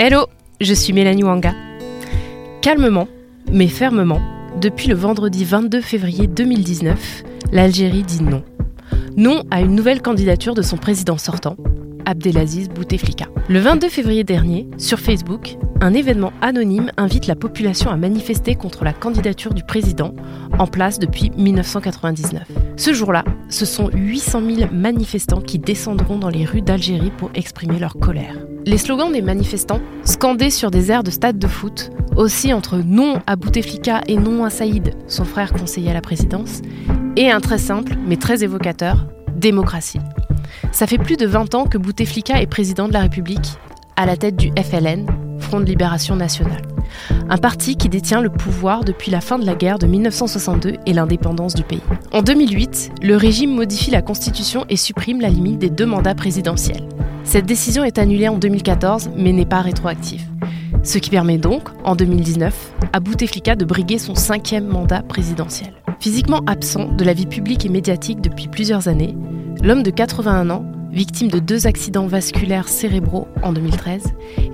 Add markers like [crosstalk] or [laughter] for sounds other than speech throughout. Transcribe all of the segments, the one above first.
Hello, je suis Mélanie Wanga. Calmement, mais fermement, depuis le vendredi 22 février 2019, l'Algérie dit non. Non à une nouvelle candidature de son président sortant, Abdelaziz Bouteflika. Le 22 février dernier, sur Facebook, un événement anonyme invite la population à manifester contre la candidature du président en place depuis 1999. Ce jour-là, ce sont 800 000 manifestants qui descendront dans les rues d'Algérie pour exprimer leur colère. Les slogans des manifestants, scandés sur des airs de stade de foot, aussi entre non à Bouteflika et non à Saïd, son frère conseiller à la présidence, et un très simple mais très évocateur, démocratie. Ça fait plus de 20 ans que Bouteflika est président de la République, à la tête du FLN, Front de Libération Nationale. Un parti qui détient le pouvoir depuis la fin de la guerre de 1962 et l'indépendance du pays. En 2008, le régime modifie la constitution et supprime la limite des deux mandats présidentiels. Cette décision est annulée en 2014 mais n'est pas rétroactive. Ce qui permet donc, en 2019, à Bouteflika de briguer son cinquième mandat présidentiel. Physiquement absent de la vie publique et médiatique depuis plusieurs années, l'homme de 81 ans, victime de deux accidents vasculaires cérébraux en 2013,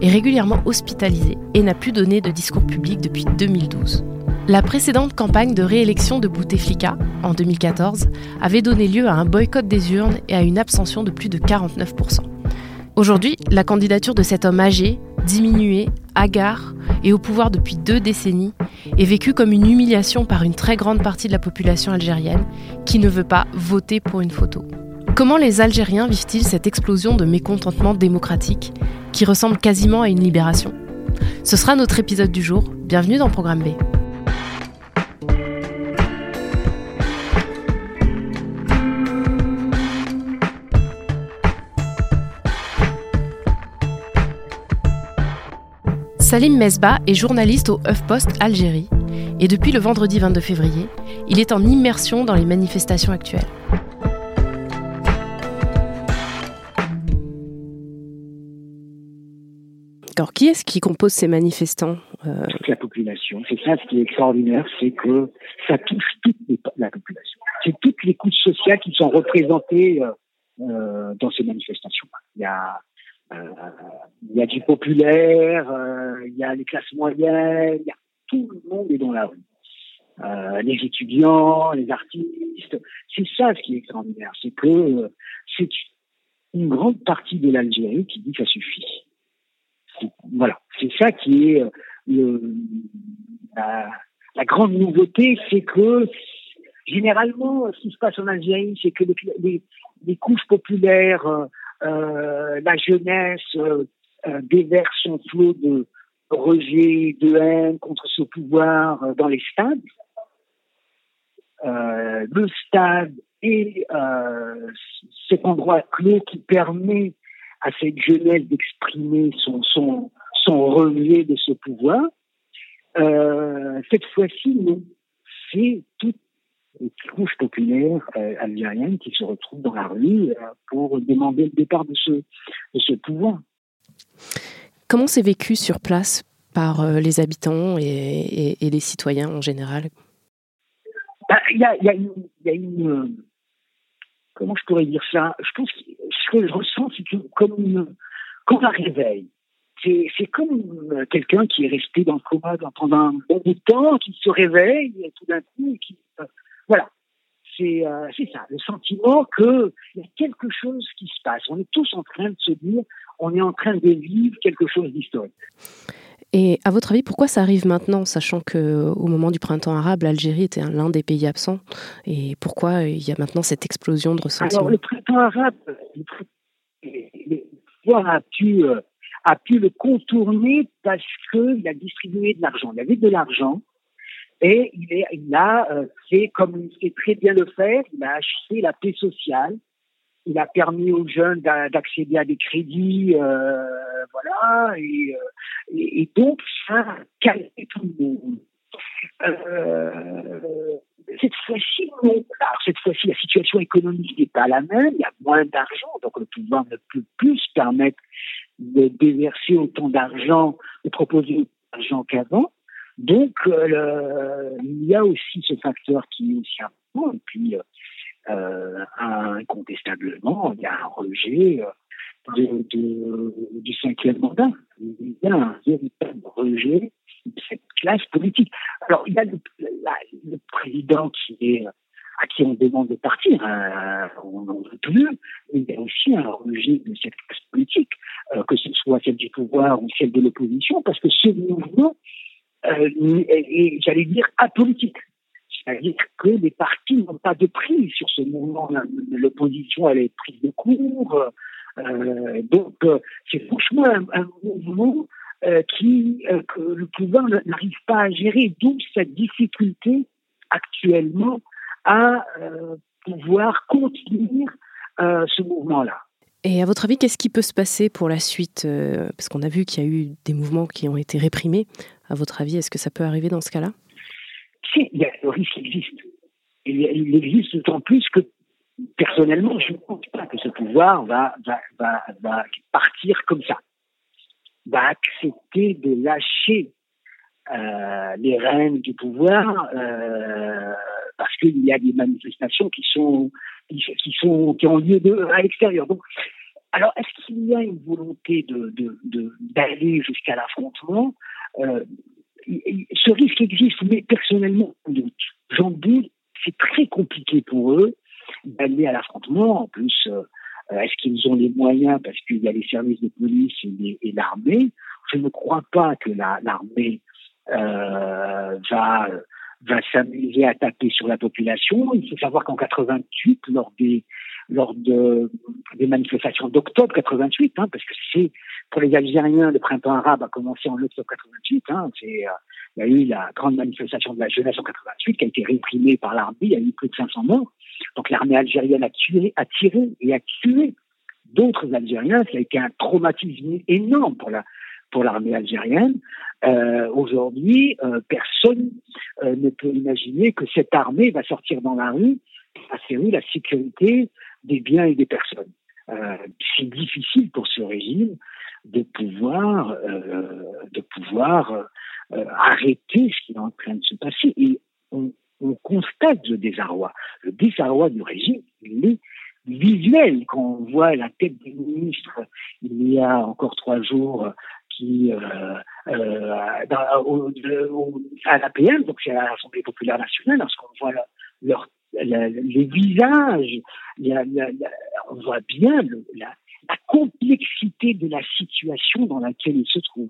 est régulièrement hospitalisé et n'a plus donné de discours public depuis 2012. La précédente campagne de réélection de Bouteflika, en 2014, avait donné lieu à un boycott des urnes et à une abstention de plus de 49%. Aujourd'hui, la candidature de cet homme âgé, diminué, hagard et au pouvoir depuis deux décennies est vécue comme une humiliation par une très grande partie de la population algérienne qui ne veut pas voter pour une photo. Comment les Algériens vivent-ils cette explosion de mécontentement démocratique qui ressemble quasiment à une libération? Ce sera notre épisode du jour. Bienvenue dans Programme B. Salim Mesba est journaliste au HuffPost Algérie et depuis le vendredi 22 février, il est en immersion dans les manifestations actuelles. Alors, qui est-ce qui compose ces manifestants euh... Toute la population. C'est ça ce qui est extraordinaire, c'est que ça touche toute la population. C'est toutes les couches sociales qui sont représentées euh, euh, dans ces manifestations. Il y a il y a du populaire, euh, il y a les classes moyennes, il y a tout le monde est dans la rue. Euh, les étudiants, les artistes, c'est ça ce qui est extraordinaire, c'est que c'est une grande partie de l'Algérie qui dit que ça suffit. Voilà, c'est ça qui est le, la, grande nouveauté, c'est que généralement, ce qui se passe en Algérie, c'est que les, couches populaires, euh, la jeunesse euh, euh, déverse son flot de rejet, de haine contre ce pouvoir dans les stades. le stade est cet endroit clé qui permet à cette jeunesse d'exprimer son, son, rejet de ce pouvoir. Euh, cette fois-ci, non. C'est toute une couche populaire euh, algérienne qui se retrouve dans la rue euh, pour demander le départ de ce, de ce pouvoir. Comment c'est vécu sur place par euh, les habitants et, et, et, les citoyens en général? Il bah, y, a, y, a une, y a une comment je pourrais dire ça? Je pense que ce que je ressens, c'est comme, une, comme un réveil. C'est comme quelqu'un qui est resté dans le coma pendant un bon bout de temps, qui se réveille et tout d'un coup, qui, euh, voilà. C'est euh, ça, le sentiment qu'il y a quelque chose qui se passe. On est tous en train de se dire, on est en train de vivre quelque chose d'historique. Et à votre avis, pourquoi ça arrive maintenant, sachant que au moment du printemps arabe, l'Algérie était l'un des pays absents? Et pourquoi il y a maintenant cette explosion de ressentiment? Alors le printemps arabe, le pouvoir a pu, euh, a pu le contourner parce qu'il a distribué de l'argent. Il y avait de l'argent. Et il, a fait, comme il sait très bien le faire, il a acheté la paix sociale, il a permis aux jeunes d'accéder à des crédits, euh, voilà, et, et, donc ça a calmé tout le monde. Euh, cette fois-ci. Alors, cette fois-ci, la situation économique n'est pas la même, il y a moins d'argent, donc le pouvoir ne peut plus se permettre de déverser autant d'argent, de proposer autant d'argent qu'avant. Donc, euh, il y a aussi ce facteur qui est aussi important, et puis euh, incontestablement, il y a un rejet euh, de, de, du cinquième mandat. Il y a un véritable rejet de cette classe politique. Alors, il y a le, président à qui on demande de partir, hein, on n'en veut plus, mais il y a aussi un rejet de cette classe politique, euh, que ce soit celle du pouvoir ou celle de l'opposition, parce que ce mouvement euh, est, j'allais dire, apolitique. C'est-à-dire que les partis n'ont pas de prise sur ce mouvement. L'opposition, elle est prise de court. Euh, donc, euh, c'est franchement un, mouvement euh, qui, euh, que le pouvoir n'arrive pas à gérer, d'où cette difficulté actuellement à euh, pouvoir contenir ce mouvement-là. Et à votre avis, qu'est-ce qui peut se passer pour la suite Parce qu'on a vu qu'il y a eu des mouvements qui ont été réprimés. À votre avis, est-ce que ça peut arriver dans ce cas-là? Si, il y a, le risque existe. Il, existe d'autant plus que personnellement, je ne pense pas que ce pouvoir va partir comme ça va accepter de lâcher euh, les rênes du pouvoir euh, parce qu'il y a des manifestations qui sont qui, sont qui ont lieu à l'extérieur. Donc, alors est-ce qu'il y a une volonté de d'aller jusqu'à l'affrontement? Euh, Ce risque existe, mais personnellement, j'en doute. C'est très compliqué pour eux d'aller à l'affrontement. En plus, euh, est-ce qu'ils ont les moyens parce qu'il y a les services de police et, l'armée? Je ne crois pas que l'armée euh, va va s'amuser à taper sur la population. Il faut savoir qu'en 88, lors des lors de, des manifestations d'octobre 88, hein, parce que c'est pour les Algériens, le printemps arabe a commencé en octobre 88. Hein, c'est, euh, il y a eu la grande manifestation de la jeunesse en 88 qui a été réprimée par l'armée. Il y a eu plus de 500 morts. Donc l'armée algérienne a tué, a tiré et a tué d'autres Algériens. Ça a été un traumatisme énorme pour la pour l'armée algérienne. Euh, Aujourd'hui, euh, personne euh, ne peut imaginer que cette armée va sortir dans la rue assurer la sécurité des biens et des personnes. C'est difficile pour ce régime de pouvoir de pouvoir arrêter ce qui est en train de se passer. Et on, on constate le désarroi. Le désarroi du régime, il est visuel. Quand on voit la tête des ministres il y a encore trois jours euh, euh, à l'APM, donc c'est à l'Assemblée populaire nationale, lorsqu'on voit leur, les visages, on voit bien la complexité de la situation dans laquelle ils se trouvent.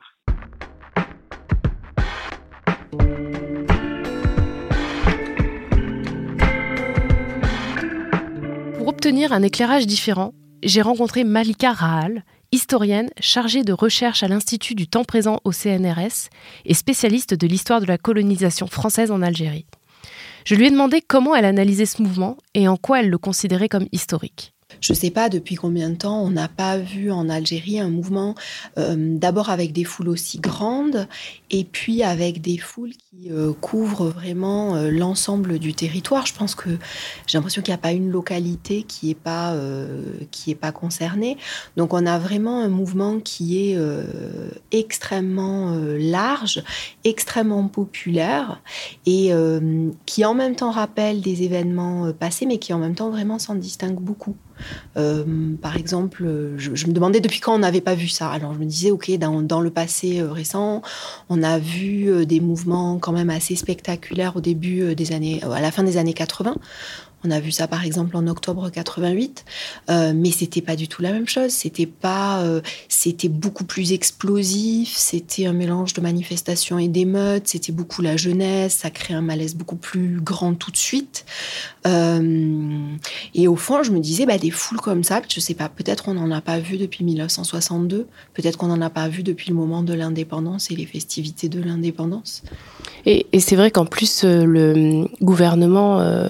Pour obtenir un éclairage différent, j'ai rencontré Malika Rahal, historienne chargée de recherche à l'Institut du temps présent au CNRS et spécialiste de l'histoire de la colonisation française en Algérie. Je lui ai demandé comment elle analysait ce mouvement et en quoi elle le considérait comme historique. Je ne sais pas depuis combien de temps on n'a pas vu en Algérie un mouvement euh, d'abord avec des foules aussi grandes et puis avec des foules qui euh, couvrent vraiment euh, l'ensemble du territoire. Je pense que j'ai l'impression qu'il n'y a pas une localité qui n'est pas, qui pas concernée. Donc on a vraiment un mouvement qui est extrêmement large, extrêmement populaire et qui en même temps rappelle des événements passés mais qui en même temps vraiment s'en distingue beaucoup. Euh, par exemple, je, me demandais depuis quand on n'avait pas vu ça. Alors je me disais, ok, dans, le passé euh, récent, on a vu euh, des mouvements quand même assez spectaculaires au début des années, à la fin des années 80. On a vu ça par exemple en octobre 88, euh, mais c'était pas du tout la même chose. C'était pas, euh, c'était beaucoup plus explosif. C'était un mélange de manifestations et d'émeutes. C'était beaucoup la jeunesse. Ça crée un malaise beaucoup plus grand tout de suite. et au fond, je me disais, bah, des foules comme ça, je sais pas, peut-être on n'en a pas vu depuis 1962, peut-être qu'on n'en a pas vu depuis le moment de l'indépendance et les festivités de l'indépendance. Et, c'est vrai qu'en plus, euh, le gouvernement euh,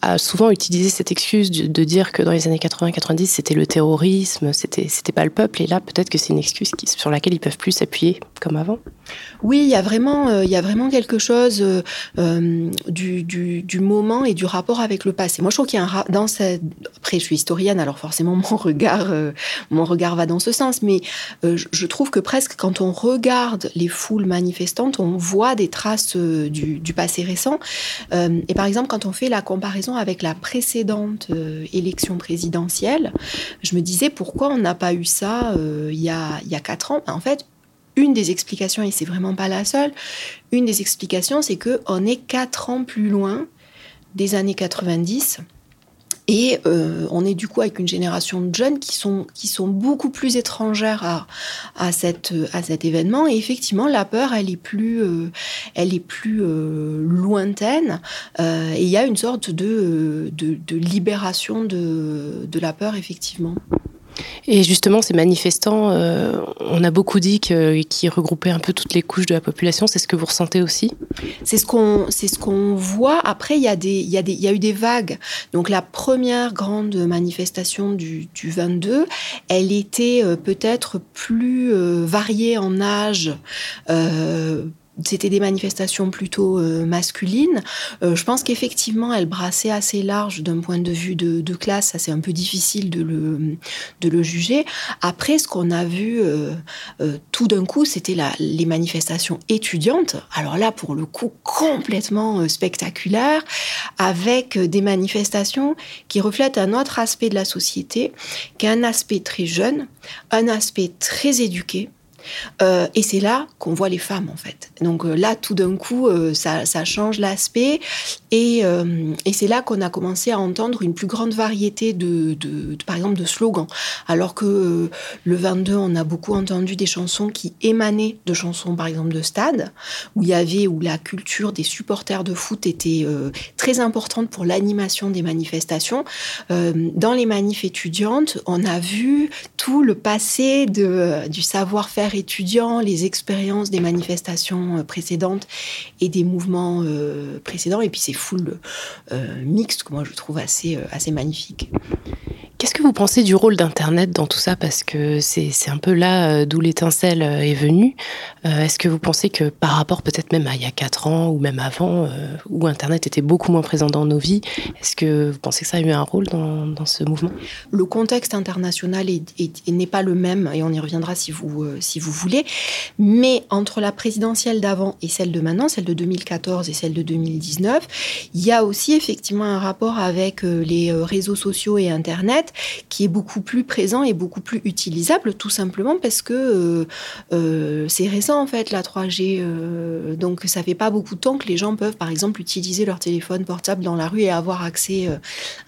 a souvent utilisé cette excuse de, dire que dans les années 80-90, c'était le terrorisme, c'était pas le peuple. Et là, peut-être que c'est une excuse sur laquelle ils peuvent plus s'appuyer comme avant. Oui, il y a vraiment, euh, il y a vraiment quelque chose du, du, moment et du rapport avec le passé. Moi, je trouve qu'il y a un dans cette... après, je suis historienne, alors forcément [laughs] mon regard, mon regard va dans ce sens. Mais je trouve que presque quand on regarde les foules manifestantes, on voit des traces du, passé récent. Euh, et par exemple, quand on fait la comparaison avec la précédente euh, élection présidentielle, je me disais pourquoi on n'a pas eu ça euh, il, y a, il y a quatre ans. En fait, une des explications, et c'est vraiment pas la seule, une des explications, c'est que on est quatre ans plus loin des années 90 et euh, on est du coup avec une génération de jeunes qui sont, qui sont beaucoup plus étrangères à, à, cette, à cet événement. Et effectivement, la peur, elle est plus, euh, elle est plus euh, lointaine. et il y a une sorte de, de, de libération de, de la peur, effectivement. Et justement, ces manifestants, euh, on a beaucoup dit qu'ils regroupaient un peu toutes les couches de la population. C'est ce que vous ressentez aussi? C'est ce qu'on ce qu'on voit. Après, il y, a y y a eu des vagues. Donc la première grande manifestation du, du 22, elle était euh, peut-être plus euh, variée en âge. C'était des manifestations plutôt euh, masculines. Euh, je pense qu'effectivement, elles brassaient assez large d'un point de vue de, classe. Ça, c'est un peu difficile de le, de le juger. Après, ce qu'on a vu euh, tout d'un coup, c'était les manifestations étudiantes. Alors là, pour le coup, complètement spectaculaire, avec des manifestations qui reflètent un autre aspect de la société, qui est un aspect très jeune, un aspect très éduqué, euh, et c'est là qu'on voit les femmes, en fait. Donc euh, là, tout d'un coup, euh, ça, change l'aspect. Et, c'est là qu'on a commencé à entendre une plus grande variété de, de, par exemple, de slogans. Alors que le 22, on a beaucoup entendu des chansons qui émanaient de chansons, par exemple, de stade, où il y avait, où la culture des supporters de foot était très importante pour l'animation des manifestations. dans les manifs étudiantes, on a vu tout le passé de, du savoir-faire étudiants, les expériences des manifestations euh, précédentes et des mouvements euh, précédents, et puis ces foules euh, mixtes que moi je trouve assez, assez magnifiques. Qu'est-ce que vous pensez du rôle d'Internet dans tout ça? Parce que c'est un peu là euh, d'où l'étincelle euh, est venue. Euh, est-ce que vous pensez que par rapport peut-être même à il y a 4 ans ou même avant, où Internet était beaucoup moins présent dans nos vies, est-ce que vous pensez que ça a eu un rôle dans, dans ce mouvement? Le contexte international n'est pas le même, et on y reviendra si vous, si vous voulez. Mais entre la présidentielle d'avant et celle de maintenant, celle de 2014 et celle de 2019, il y a aussi effectivement un rapport avec les réseaux sociaux et Internet qui est beaucoup plus présent et beaucoup plus utilisable, tout simplement parce que euh, euh, c'est récent en fait la 3G. Euh, donc ça fait pas beaucoup de temps que les gens peuvent par exemple utiliser leur téléphone portable dans la rue et avoir accès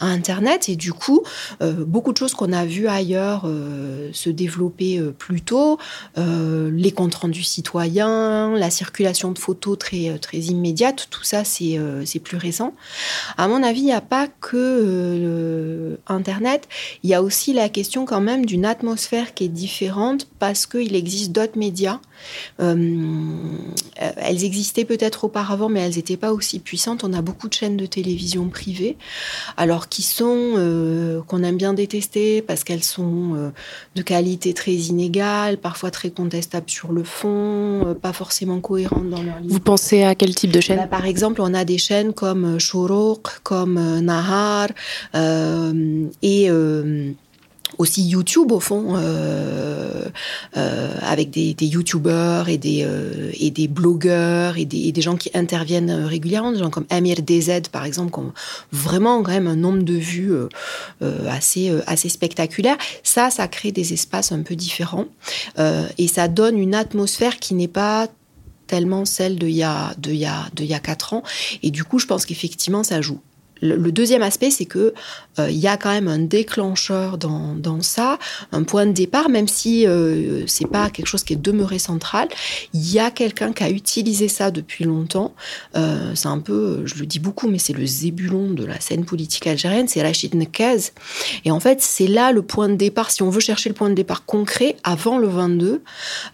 à Internet. Et du coup, beaucoup de choses qu'on a vues ailleurs se développer plus tôt, les comptes rendus citoyens, la circulation de photos très, très immédiate, tout ça c'est c'est plus récent. À mon avis, il n'y a pas que Internet, il y a aussi la question quand même d'une atmosphère qui est différente parce qu'il existe d'autres médias. Euh, elles existaient peut-être auparavant, mais elles n'étaient pas aussi puissantes. On a beaucoup de chaînes de télévision privées, alors qui sont euh, qu'on aime bien détester parce qu'elles sont euh, de qualité très inégale, parfois très contestables sur le fond, pas forcément cohérentes dans leur. Vous pensez à quel type de chaîne bah, Par exemple, on a des chaînes comme Shorok, comme Nahar et euh, aussi YouTube au fond, euh, euh, avec des, des YouTubeurs et des, et des blogueurs et des, des, gens qui interviennent régulièrement, des gens comme Amir DZ par exemple, qui ont vraiment quand même un nombre de vues assez, assez spectaculaire. Ça, ça crée des espaces un peu différents et ça donne une atmosphère qui n'est pas tellement celle de il y a, de il y a, de il y a quatre ans. Et du coup, je pense qu'effectivement, ça joue le, deuxième aspect, c'est que euh, il y a quand même un déclencheur dans, dans ça, un point de départ, même si euh, c'est pas quelque chose qui est demeuré central. Il y a quelqu'un qui a utilisé ça depuis longtemps. Euh, c'est un peu, je le dis beaucoup, mais c'est le zébulon de la scène politique algérienne, c'est Rachid Nekez. Et en fait, c'est là le point de départ. Si on veut chercher le point de départ concret, avant le 22,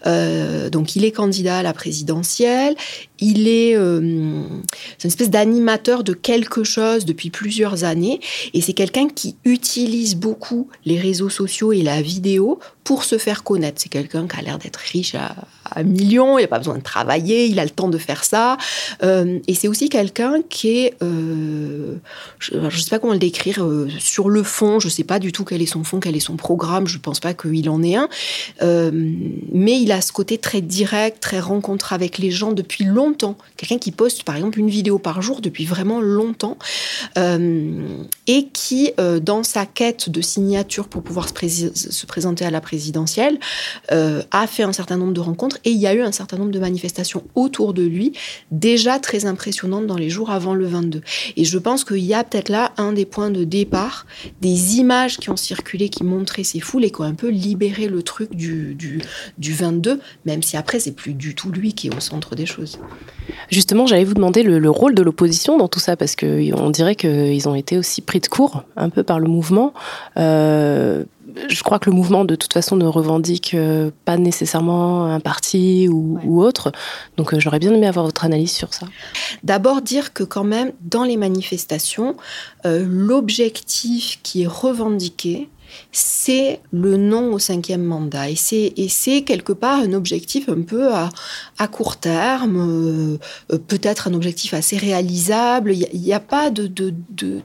euh, donc il est candidat à la présidentielle. Il est, euh, une espèce d'animateur de quelque chose depuis plusieurs années, et c'est quelqu'un qui utilise beaucoup les réseaux sociaux et la vidéo pour se faire connaître. C'est quelqu'un qui a l'air d'être riche à, à millions, il n'a pas besoin de travailler, il a le temps de faire ça. Euh, et c'est aussi quelqu'un qui est, euh, je ne sais pas comment le décrire, euh, sur le fond, je ne sais pas du tout quel est son fond, quel est son programme, je ne pense pas qu'il en ait un, mais il a ce côté très direct, très rencontre avec les gens depuis longtemps. Quelqu'un qui poste par exemple une vidéo par jour depuis vraiment longtemps et qui, dans sa quête de signature pour pouvoir se, se présenter à la présidentielle, a fait un certain nombre de rencontres et il y a eu un certain nombre de manifestations autour de lui, déjà très impressionnantes dans les jours avant le 22. Et je pense qu'il y a peut-être là un des points de départ, des images qui ont circulé, qui montraient ces foules et qui ont un peu libéré le truc du, du, du 22, même si après, c'est plus du tout lui qui est au centre des choses. Justement, j'allais vous demander le, le rôle de l'opposition dans tout ça, parce qu'on dirait qu'ils ont été aussi pris de court un peu par le mouvement. Euh, je crois que le mouvement, de toute façon, ne revendique euh, pas nécessairement un parti ou, ouais. ou autre. Donc, euh, j'aurais bien aimé avoir votre analyse sur ça. D'abord, dire que quand même, dans les manifestations, euh, l'objectif qui est revendiqué, c'est le non au cinquième mandat. Et c'est quelque part un objectif un peu à, court terme, euh, peut-être un objectif assez réalisable. Il n'y a, pas de,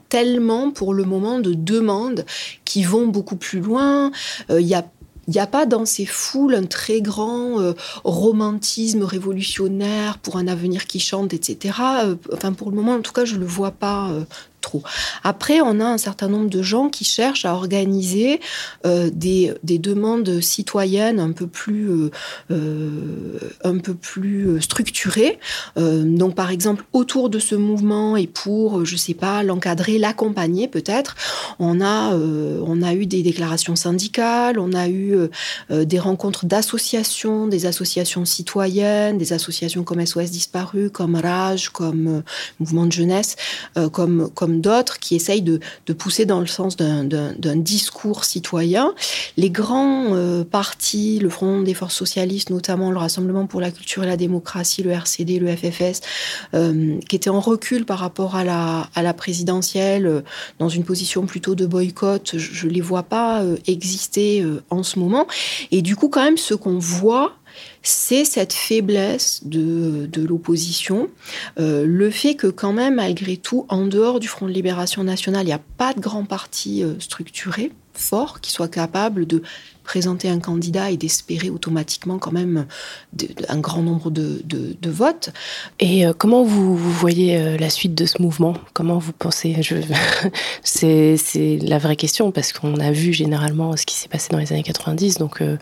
tellement pour le moment de demandes qui vont beaucoup plus loin. Euh, il n'y a pas dans ces foules un très grand euh, romantisme révolutionnaire pour un avenir qui chante, etc. Enfin, pour le moment, en tout cas, je ne le vois pas trop. Après, on a un certain nombre de gens qui cherchent à organiser euh, des, des, demandes citoyennes un peu plus, euh, euh, un peu plus structurées. donc, par exemple, autour de ce mouvement et pour, je sais pas, l'encadrer, l'accompagner peut-être, on a, on a eu des déclarations syndicales, on a eu des rencontres d'associations, des associations citoyennes, des associations comme SOS Disparu, comme Rage, comme Mouvement de Jeunesse, comme, comme d'autres qui essayent de, de, pousser dans le sens d'un discours citoyen. Les grands euh, partis, le Front des forces socialistes, notamment le Rassemblement pour la culture et la démocratie, le RCD, le FFS, euh, qui étaient en recul par rapport à la, à la présidentielle, euh, dans une position plutôt de boycott, je ne les vois pas exister en ce moment. Et du coup, quand même, ce qu'on voit, c'est cette faiblesse de, l'opposition, euh, le fait que quand même, malgré tout, en dehors du Front de Libération Nationale, il n'y a pas de grand parti euh, structuré, fort, qui soit capable de présenter un candidat et d'espérer automatiquement quand même de, de, un grand nombre de, de votes. Et euh, comment vous, vous voyez euh, la suite de ce mouvement? Comment vous pensez? [laughs] C'est la vraie question parce qu'on a vu généralement ce qui s'est passé dans les années 90. Donc, euh,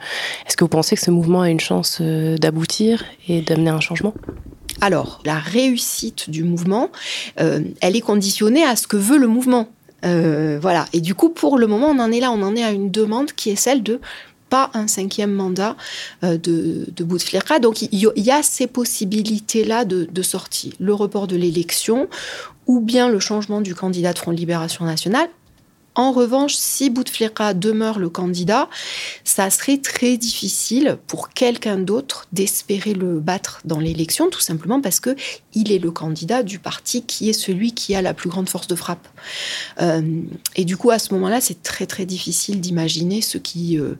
est-ce que vous pensez que ce mouvement a une chance d'aboutir et d'amener un changement? Alors, la réussite du mouvement, elle est conditionnée à ce que veut le mouvement. Euh, voilà. Et du coup, pour le moment, on en est là, on en est à une demande qui est celle de pas un cinquième mandat euh, de, de Bouteflika. Donc, il y, a ces possibilités-là de, de sortie. Le report de l'élection ou bien le changement du candidat de Front Libération Nationale en revanche, si Bouteflika demeure le candidat, ça serait très difficile pour quelqu'un d'autre d'espérer le battre dans l'élection, tout simplement parce que il est le candidat du parti qui est celui qui a la plus grande force de frappe. Euh, et du coup, à ce moment-là, c'est très très difficile d'imaginer ce qui, euh,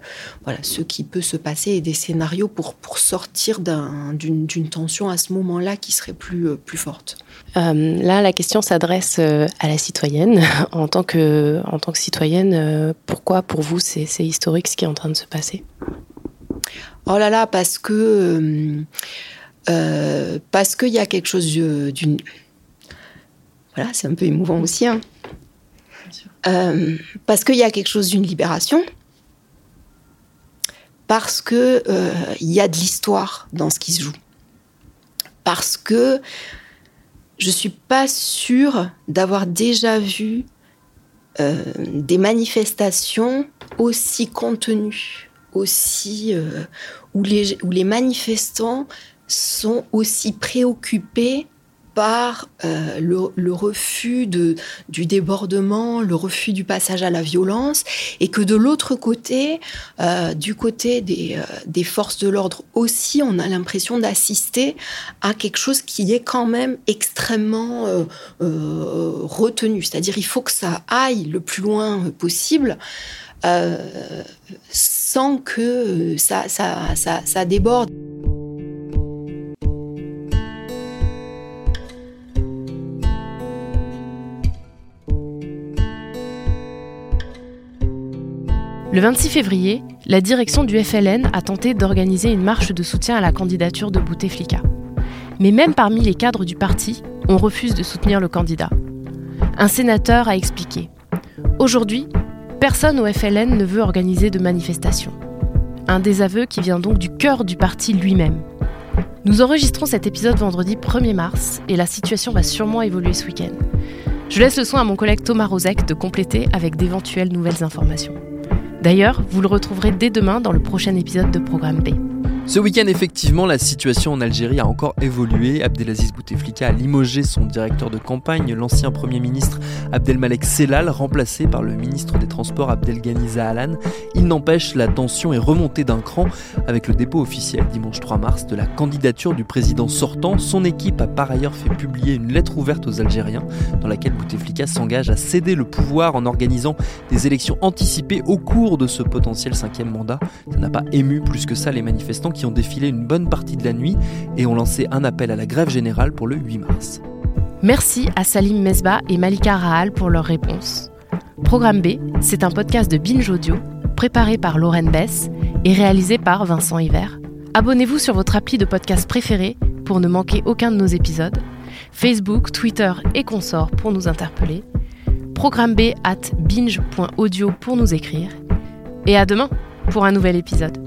peut se passer et des scénarios pour sortir d'une un, tension à ce moment-là qui serait plus euh, plus forte. Là, la question s'adresse euh, à la citoyenne [laughs] en tant que en tant que citoyenne. Euh, pourquoi, pour vous, c'est historique ce qui est en train de se passer? Oh là là, parce que euh, parce qu'il y a quelque chose d'une voilà, c'est un peu émouvant aussi. Hein. Euh, parce qu'il y a quelque chose d'une libération, parce que il y a de l'histoire dans ce qui se joue, parce que je suis pas sûre d'avoir déjà vu euh, des manifestations aussi contenues, aussi euh, où, les, où les manifestants sont aussi préoccupés par euh, le, refus du débordement, le refus du passage à la violence, et que de l'autre côté, euh, du côté des, euh, des forces de l'ordre aussi, on a l'impression d'assister à quelque chose qui est quand même extrêmement retenu. C'est-à-dire il faut que ça aille le plus loin possible. sans que ça, ça, ça, ça déborde. Le 26 février, la direction du FLN a tenté d'organiser une marche de soutien à la candidature de Bouteflika. Mais même parmi les cadres du parti, on refuse de soutenir le candidat. Un sénateur a expliqué Aujourd'hui, personne au FLN ne veut organiser de manifestation. Un désaveu qui vient donc du cœur du parti lui-même. Nous enregistrons cet épisode vendredi 1er mars et la situation va sûrement évoluer ce week-end. Je laisse le soin à mon collègue Thomas Rozek de compléter avec d'éventuelles nouvelles informations. D'ailleurs, vous le retrouverez dès demain dans le prochain épisode de Programme B. Ce week-end, effectivement, la situation en Algérie a encore évolué. Abdelaziz Bouteflika a limogé son directeur de campagne, l'ancien Premier ministre Abdelmalek Sellal, remplacé par le ministre des Transports Abdelghani Zahalan. Il n'empêche, la tension est remontée d'un cran avec le dépôt officiel dimanche 3 mars de la candidature du président sortant. Son équipe a par ailleurs fait publier une lettre ouverte aux Algériens dans laquelle Bouteflika s'engage à céder le pouvoir en organisant des élections anticipées au cours de ce potentiel cinquième mandat. Ça n'a pas ému plus que ça les manifestants qui ont défilé une bonne partie de la nuit et ont lancé un appel à la grève générale pour le 8 mars. Merci à Salim Mesba et Malika Rahal pour leurs réponses. Programme B, c'est un podcast de Binge Audio, préparé par Lauren Bess et réalisé par Vincent Hiver. Abonnez-vous sur votre appli de podcast préféré pour ne manquer aucun de nos épisodes. Facebook, Twitter et consorts pour nous interpeller. Programme B at binge.audio pour nous écrire. Et à demain pour un nouvel épisode.